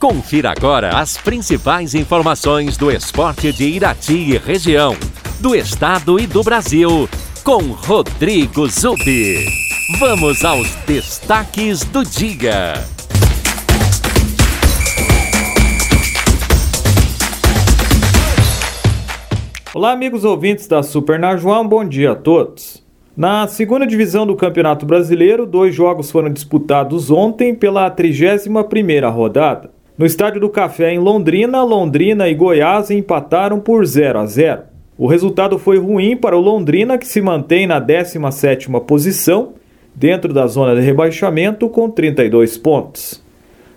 Confira agora as principais informações do esporte de Irati e região, do estado e do Brasil, com Rodrigo Zubi. Vamos aos destaques do dia. Olá, amigos ouvintes da Super um bom dia a todos. Na segunda divisão do Campeonato Brasileiro, dois jogos foram disputados ontem pela 31ª rodada. No Estádio do Café em Londrina, Londrina e Goiás empataram por 0 a 0. O resultado foi ruim para o Londrina, que se mantém na 17ª posição, dentro da zona de rebaixamento com 32 pontos.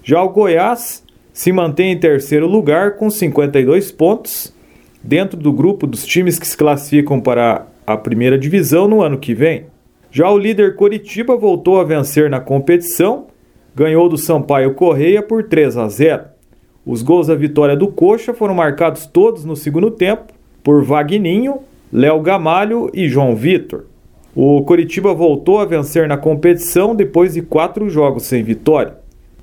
Já o Goiás se mantém em terceiro lugar com 52 pontos, dentro do grupo dos times que se classificam para a primeira divisão no ano que vem. Já o líder Coritiba voltou a vencer na competição, ganhou do Sampaio Correia por 3 a 0. Os gols da vitória do Coxa foram marcados todos no segundo tempo por Vagninho, Léo Gamalho e João Vitor. O Coritiba voltou a vencer na competição depois de quatro jogos sem vitória.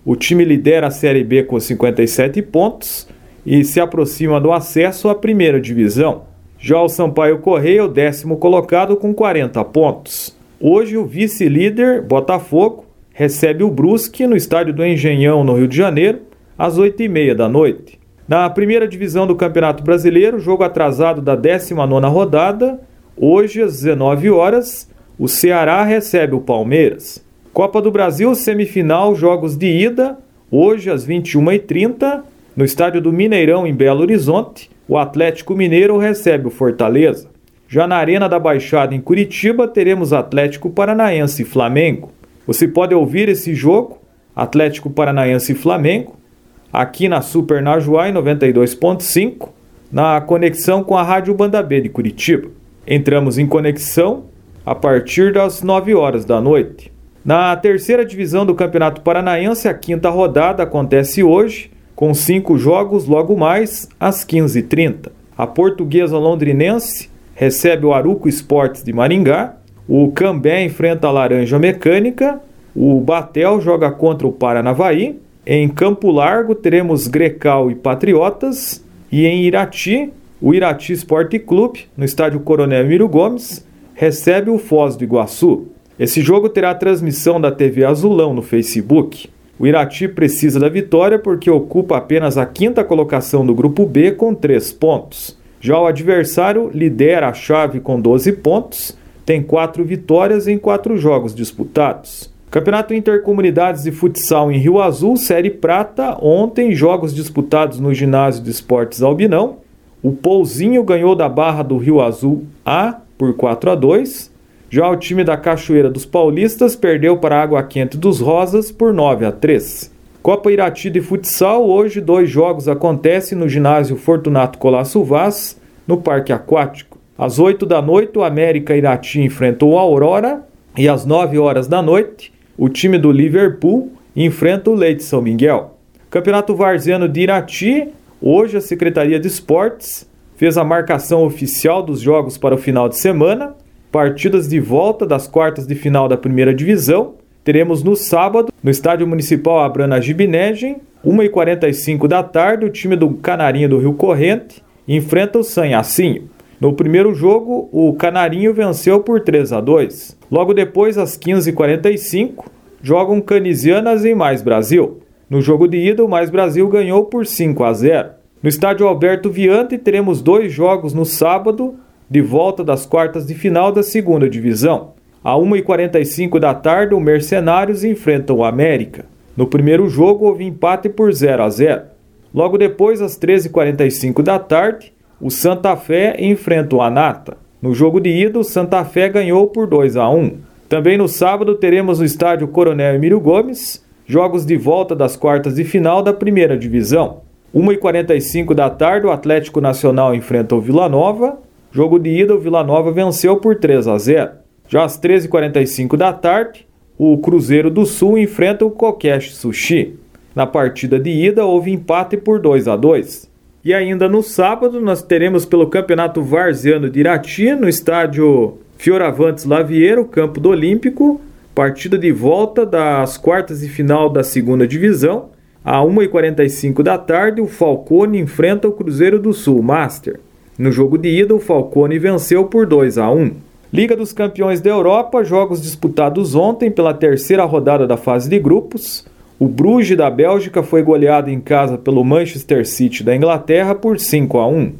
O time lidera a Série B com 57 pontos e se aproxima do acesso à primeira divisão. Já o Sampaio Correia, o décimo colocado, com 40 pontos. Hoje, o vice-líder, Botafogo, recebe o Brusque no estádio do Engenhão, no Rio de Janeiro, às 8h30 da noite. Na primeira divisão do Campeonato Brasileiro, jogo atrasado da 19 rodada, hoje às 19 horas, o Ceará recebe o Palmeiras. Copa do Brasil, semifinal, jogos de ida, hoje às 21h30, no estádio do Mineirão, em Belo Horizonte, o Atlético Mineiro recebe o Fortaleza. Já na Arena da Baixada em Curitiba, teremos Atlético Paranaense e Flamengo. Você pode ouvir esse jogo, Atlético Paranaense e Flamengo, aqui na Super Najuá 92.5, na conexão com a Rádio Banda B de Curitiba. Entramos em conexão a partir das 9 horas da noite. Na terceira divisão do Campeonato Paranaense, a quinta rodada acontece hoje com cinco jogos logo mais às 15h30. A portuguesa londrinense recebe o Aruco Esportes de Maringá, o Cambé enfrenta a Laranja Mecânica, o Batel joga contra o Paranavaí, em Campo Largo teremos Grecal e Patriotas, e em Irati, o Irati Esporte Clube, no estádio Coronel Miro Gomes, recebe o Foz do Iguaçu. Esse jogo terá transmissão da TV Azulão no Facebook. O Irati precisa da vitória porque ocupa apenas a quinta colocação do grupo B com três pontos. Já o adversário lidera a chave com 12 pontos, tem quatro vitórias em quatro jogos disputados. Campeonato Intercomunidades de Futsal em Rio Azul, Série Prata, ontem jogos disputados no Ginásio de Esportes Albinão. O Pouzinho ganhou da Barra do Rio Azul A por 4 a 2. Já o time da Cachoeira dos Paulistas perdeu para a Água Quente dos Rosas por 9 a 3. Copa Irati de Futsal, hoje dois jogos acontecem no ginásio Fortunato Colasso Vaz, no Parque Aquático. Às 8 da noite, o América Irati enfrentou o Aurora e às 9 horas da noite, o time do Liverpool enfrenta o Leite São Miguel. Campeonato Varziano de Irati, hoje a Secretaria de Esportes fez a marcação oficial dos jogos para o final de semana partidas de volta das quartas de final da primeira divisão. Teremos no sábado, no Estádio Municipal Abrana Gibinegem, 1h45 da tarde, o time do Canarinho do Rio Corrente enfrenta o Sanhacinho. No primeiro jogo, o Canarinho venceu por 3 a 2. Logo depois, às 15h45, jogam Canisianas em Mais Brasil. No jogo de ida, o Mais Brasil ganhou por 5 a 0. No estádio Alberto Viante, teremos dois jogos no sábado, de volta das quartas de final da segunda divisão. A 1h45 da tarde, o Mercenários enfrentam o América. No primeiro jogo, houve empate por 0 a 0. Logo depois, às 13h45 da tarde, o Santa Fé enfrenta o Anata. No jogo de ida, o Santa Fé ganhou por 2 a 1. Também no sábado, teremos no estádio Coronel Emílio Gomes jogos de volta das quartas de final da primeira divisão. 1h45 da tarde, o Atlético Nacional enfrenta o Vila Nova Jogo de ida, o Vila Nova venceu por 3 a 0. Já às 13h45 da tarde, o Cruzeiro do Sul enfrenta o Kokesh Sushi. Na partida de ida, houve empate por 2 a 2. E ainda no sábado, nós teremos pelo Campeonato Varziano de Irati, no estádio Fioravantes Lavieiro, campo do Olímpico, partida de volta das quartas de final da segunda divisão, À 1h45 da tarde, o Falcone enfrenta o Cruzeiro do Sul Master. No jogo de ida, o Falcone venceu por 2 a 1. Liga dos Campeões da Europa, jogos disputados ontem pela terceira rodada da fase de grupos. O Bruges da Bélgica foi goleado em casa pelo Manchester City da Inglaterra por 5 a 1.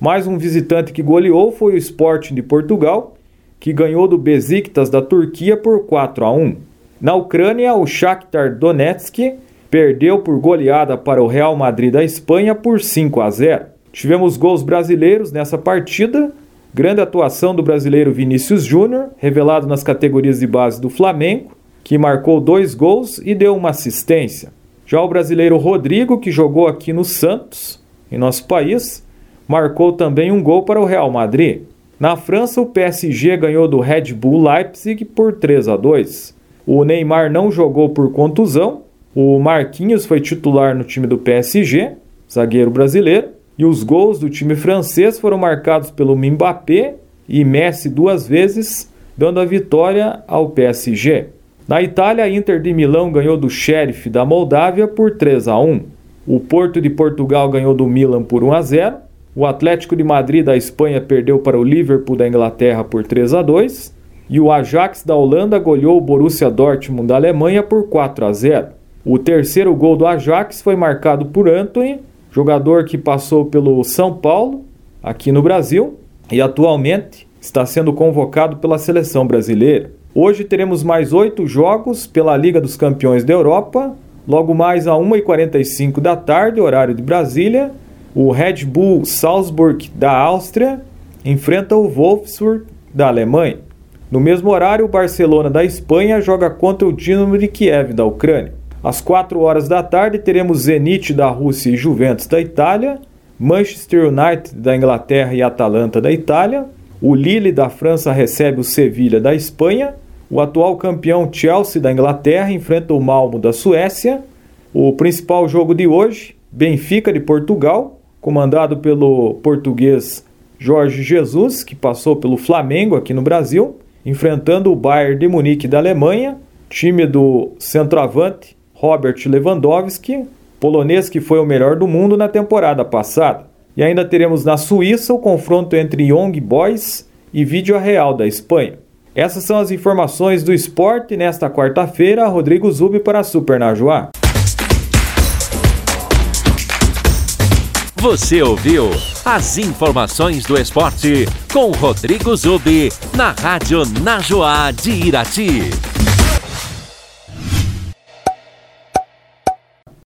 Mais um visitante que goleou foi o Sporting de Portugal, que ganhou do Besiktas da Turquia por 4 a 1. Na Ucrânia, o Shakhtar Donetsk perdeu por goleada para o Real Madrid da Espanha por 5 a 0. Tivemos gols brasileiros nessa partida. Grande atuação do brasileiro Vinícius Júnior, revelado nas categorias de base do Flamengo, que marcou dois gols e deu uma assistência. Já o brasileiro Rodrigo, que jogou aqui no Santos, em nosso país, marcou também um gol para o Real Madrid. Na França, o PSG ganhou do Red Bull Leipzig por 3 a 2. O Neymar não jogou por contusão. O Marquinhos foi titular no time do PSG, zagueiro brasileiro. E os gols do time francês foram marcados pelo Mbappé e Messi duas vezes, dando a vitória ao PSG. Na Itália, a Inter de Milão ganhou do Sheriff da Moldávia por 3 a 1. O Porto de Portugal ganhou do Milan por 1 a 0. O Atlético de Madrid da Espanha perdeu para o Liverpool da Inglaterra por 3 a 2. E o Ajax da Holanda goleou o Borussia Dortmund da Alemanha por 4 a 0. O terceiro gol do Ajax foi marcado por Anthony jogador que passou pelo São Paulo, aqui no Brasil, e atualmente está sendo convocado pela seleção brasileira. Hoje teremos mais oito jogos pela Liga dos Campeões da Europa. Logo mais a 1h45 da tarde, horário de Brasília, o Red Bull Salzburg da Áustria enfrenta o Wolfsburg da Alemanha. No mesmo horário, o Barcelona da Espanha joga contra o Dinamo de Kiev da Ucrânia. Às 4 horas da tarde teremos Zenit da Rússia e Juventus da Itália, Manchester United da Inglaterra e Atalanta da Itália, o Lille da França recebe o Sevilha da Espanha, o atual campeão Chelsea da Inglaterra enfrenta o Malmo da Suécia, o principal jogo de hoje, Benfica de Portugal, comandado pelo português Jorge Jesus, que passou pelo Flamengo aqui no Brasil, enfrentando o Bayern de Munique da Alemanha, time do centroavante Robert Lewandowski, polonês que foi o melhor do mundo na temporada passada. E ainda teremos na Suíça o confronto entre Young Boys e Vídeo Real da Espanha. Essas são as informações do esporte nesta quarta-feira. Rodrigo Zubi para a Super Najuá. Você ouviu as informações do esporte com Rodrigo Zubi na Rádio Najuá de Irati.